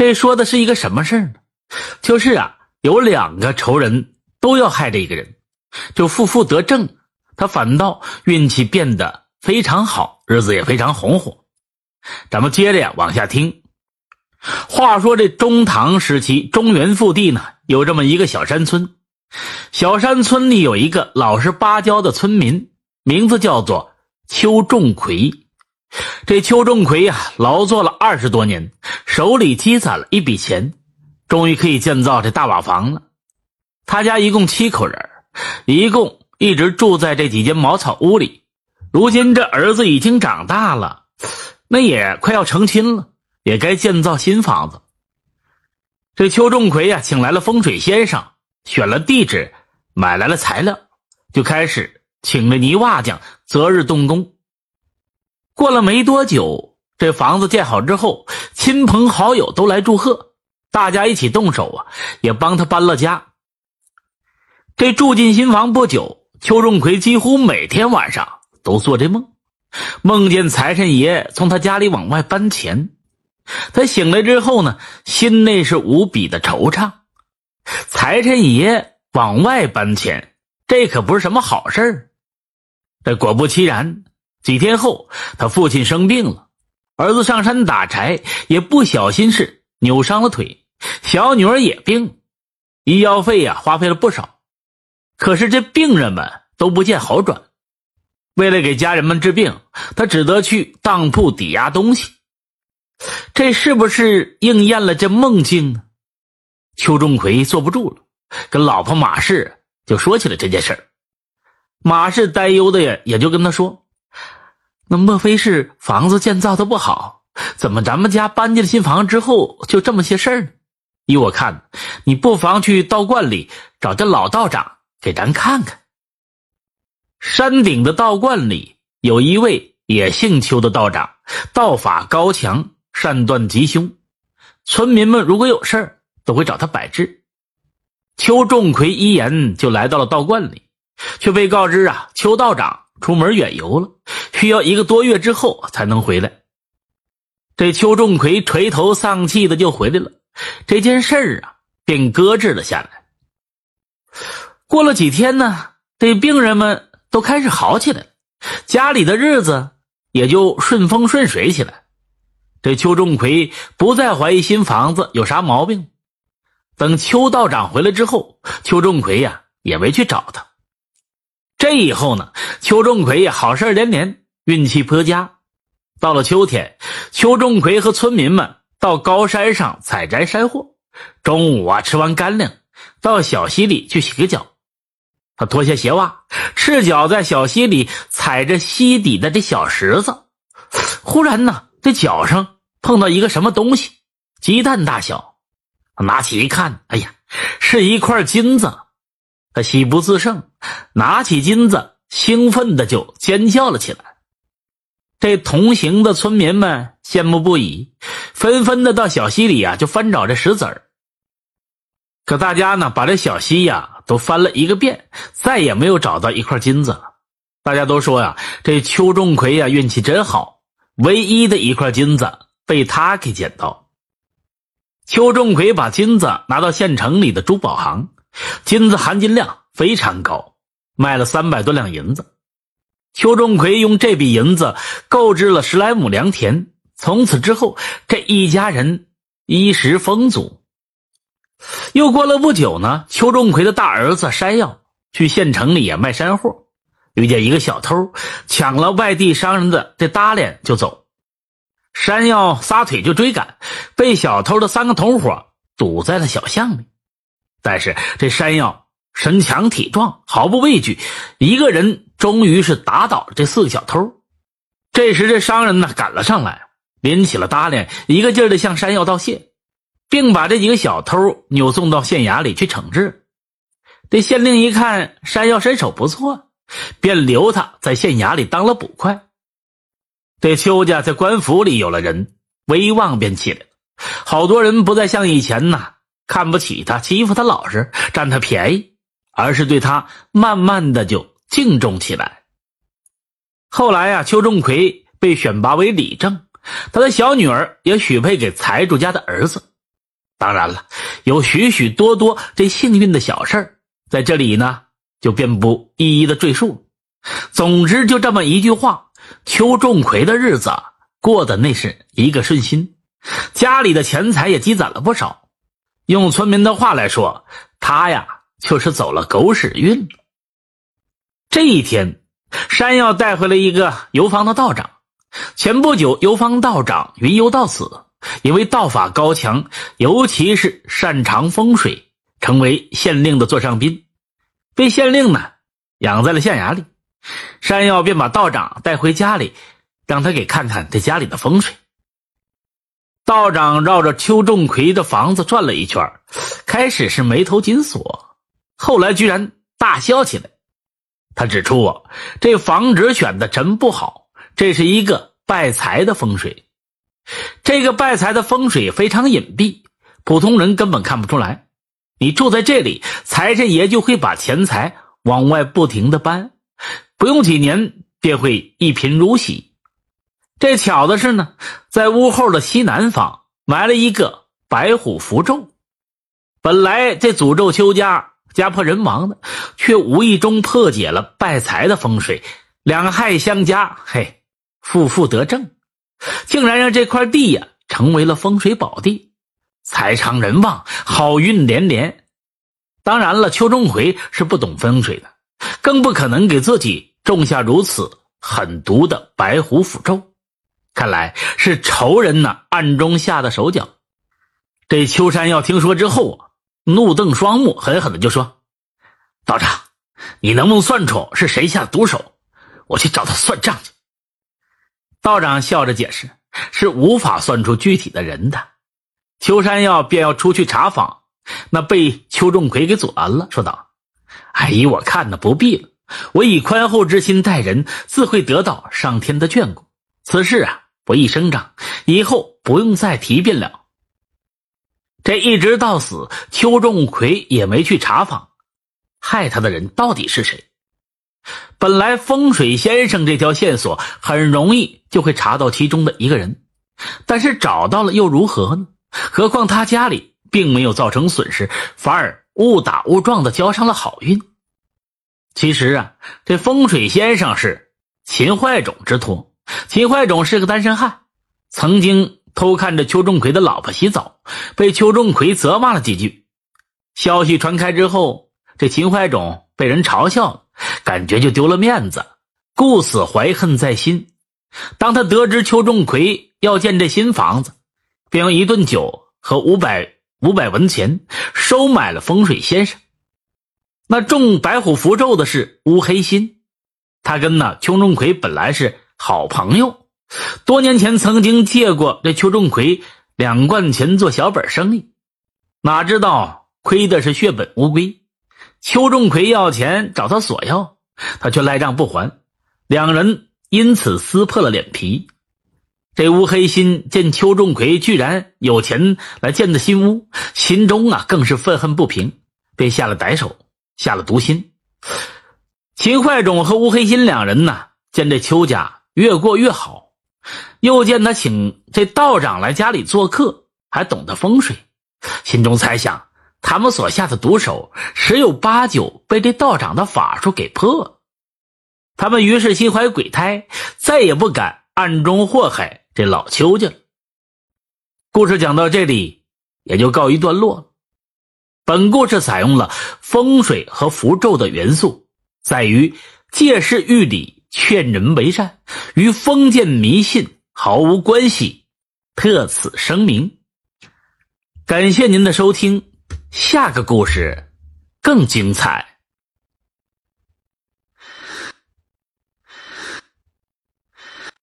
这说的是一个什么事儿呢？就是啊，有两个仇人都要害这一个人，就负负得正，他反倒运气变得非常好，日子也非常红火。咱们接着呀往下听。话说这中唐时期，中原腹地呢有这么一个小山村，小山村里有一个老实巴交的村民，名字叫做邱仲奎。这邱仲奎呀，劳作了二十多年，手里积攒了一笔钱，终于可以建造这大瓦房了。他家一共七口人，一共一直住在这几间茅草屋里。如今这儿子已经长大了，那也快要成亲了。也该建造新房子。这邱仲奎呀，请来了风水先生，选了地址，买来了材料，就开始请了泥瓦匠，择日动工。过了没多久，这房子建好之后，亲朋好友都来祝贺，大家一起动手啊，也帮他搬了家。这住进新房不久，邱仲奎几乎每天晚上都做这梦，梦见财神爷从他家里往外搬钱。他醒来之后呢，心内是无比的惆怅。财神爷往外搬钱，这可不是什么好事儿。这果不其然，几天后，他父亲生病了，儿子上山打柴，也不小心是扭伤了腿，小女儿也病，医药费呀花费了不少。可是这病人们都不见好转，为了给家人们治病，他只得去当铺抵押东西。这是不是应验了这梦境呢？邱仲奎坐不住了，跟老婆马氏就说起了这件事儿。马氏担忧的呀，也就跟他说：“那莫非是房子建造的不好？怎么咱们家搬进了新房之后就这么些事儿呢？依我看，你不妨去道观里找这老道长给咱看看。山顶的道观里有一位也姓邱的道长，道法高强。”善断吉凶，村民们如果有事儿，都会找他摆治。邱仲奎一言就来到了道观里，却被告知啊，邱道长出门远游了，需要一个多月之后才能回来。这邱仲奎垂头丧气的就回来了，这件事儿啊便搁置了下来。过了几天呢，这病人们都开始好起来，家里的日子也就顺风顺水起来。这邱仲奎不再怀疑新房子有啥毛病。等邱道长回来之后，邱仲奎呀也没去找他。这以后呢，邱仲奎呀好事连连，运气颇佳。到了秋天，邱仲奎和村民们到高山上采摘山货。中午啊，吃完干粮，到小溪里去洗个脚。他脱下鞋袜，赤脚在小溪里踩着溪底的这小石子。忽然呢。这脚上碰到一个什么东西，鸡蛋大小，拿起一看，哎呀，是一块金子。他喜不自胜，拿起金子，兴奋的就尖叫了起来。这同行的村民们羡慕不已，纷纷的到小溪里啊，就翻找这石子儿。可大家呢，把这小溪呀都翻了一个遍，再也没有找到一块金子了。大家都说呀，这邱仲奎呀，运气真好。唯一的一块金子被他给捡到。邱仲奎把金子拿到县城里的珠宝行，金子含金量非常高，卖了三百多两银子。邱仲奎用这笔银子购置了十来亩良田，从此之后，这一家人衣食丰足。又过了不久呢，邱仲奎的大儿子山药去县城里也卖山货。遇见一个小偷，抢了外地商人的这搭脸就走。山药撒腿就追赶，被小偷的三个同伙堵在了小巷里。但是这山药身强体壮，毫不畏惧，一个人终于是打倒了这四个小偷。这时这商人呢赶了上来，拎起了搭脸，一个劲儿的向山药道谢，并把这几个小偷扭送到县衙里去惩治。这县令一看山药身手不错。便留他在县衙里当了捕快。这邱家在官府里有了人，威望便起来了。好多人不再像以前呐看不起他、欺负他老实、占他便宜，而是对他慢慢的就敬重起来。后来呀，邱仲奎被选拔为理政，他的小女儿也许配给财主家的儿子，当然了，有许许多多这幸运的小事儿在这里呢就便不一一的赘述。总之，就这么一句话，邱仲奎的日子过得那是一个顺心，家里的钱财也积攒了不少。用村民的话来说，他呀就是走了狗屎运。这一天，山药带回了一个游方的道长。前不久，游方道长云游到此。因为道法高强，尤其是擅长风水，成为县令的座上宾，被县令呢养在了县衙里。山药便把道长带回家里，让他给看看这家里的风水。道长绕着邱仲奎的房子转了一圈，开始是眉头紧锁，后来居然大笑起来。他指出啊，这房子选的真不好，这是一个败财的风水。这个败财的风水非常隐蔽，普通人根本看不出来。你住在这里，财神爷就会把钱财往外不停的搬，不用几年便会一贫如洗。这巧的是呢，在屋后的西南方埋了一个白虎符咒，本来这诅咒邱家家破人亡的，却无意中破解了败财的风水，两害相加，嘿，负负得正。竟然让这块地呀成为了风水宝地，财昌人旺，好运连连。当然了，邱仲奎是不懂风水的，更不可能给自己种下如此狠毒的白虎符咒。看来是仇人呢暗中下的手脚。这秋山要听说之后啊，怒瞪双目，狠狠的就说：“道长，你能不能算出是谁下的毒手？我去找他算账去。”道长笑着解释：“是无法算出具体的人的。”邱山药便要出去查访，那被邱仲魁给阻拦了，说道：“哎，依，我看呢不必了，我以宽厚之心待人，自会得到上天的眷顾。此事啊，不易声张，以后不用再提便了。”这一直到死，邱仲奎也没去查访，害他的人到底是谁？本来风水先生这条线索很容易就会查到其中的一个人，但是找到了又如何呢？何况他家里并没有造成损失，反而误打误撞的交上了好运。其实啊，这风水先生是秦怀种之托。秦怀种是个单身汉，曾经偷看着邱仲奎的老婆洗澡，被邱仲奎责骂了几句。消息传开之后，这秦怀种被人嘲笑了。感觉就丢了面子，故死怀恨在心。当他得知邱仲奎要建这新房子，便用一顿酒和五百五百文钱收买了风水先生。那中白虎符咒的是乌黑心，他跟那邱仲奎本来是好朋友，多年前曾经借过这邱仲奎两贯钱做小本生意，哪知道亏的是血本无归。邱仲奎要钱找他索要，他却赖账不还，两人因此撕破了脸皮。这乌黑心见邱仲奎居然有钱来建的新屋，心中啊更是愤恨不平，便下了歹手，下了毒心。秦怀种和乌黑心两人呢，见这邱家越过越好，又见他请这道长来家里做客，还懂得风水，心中猜想。他们所下的毒手，十有八九被这道长的法术给破。他们于是心怀鬼胎，再也不敢暗中祸害这老邱家了。故事讲到这里，也就告一段落了。本故事采用了风水和符咒的元素，在于借势喻理、劝人为善，与封建迷信毫无关系，特此声明。感谢您的收听。下个故事更精彩。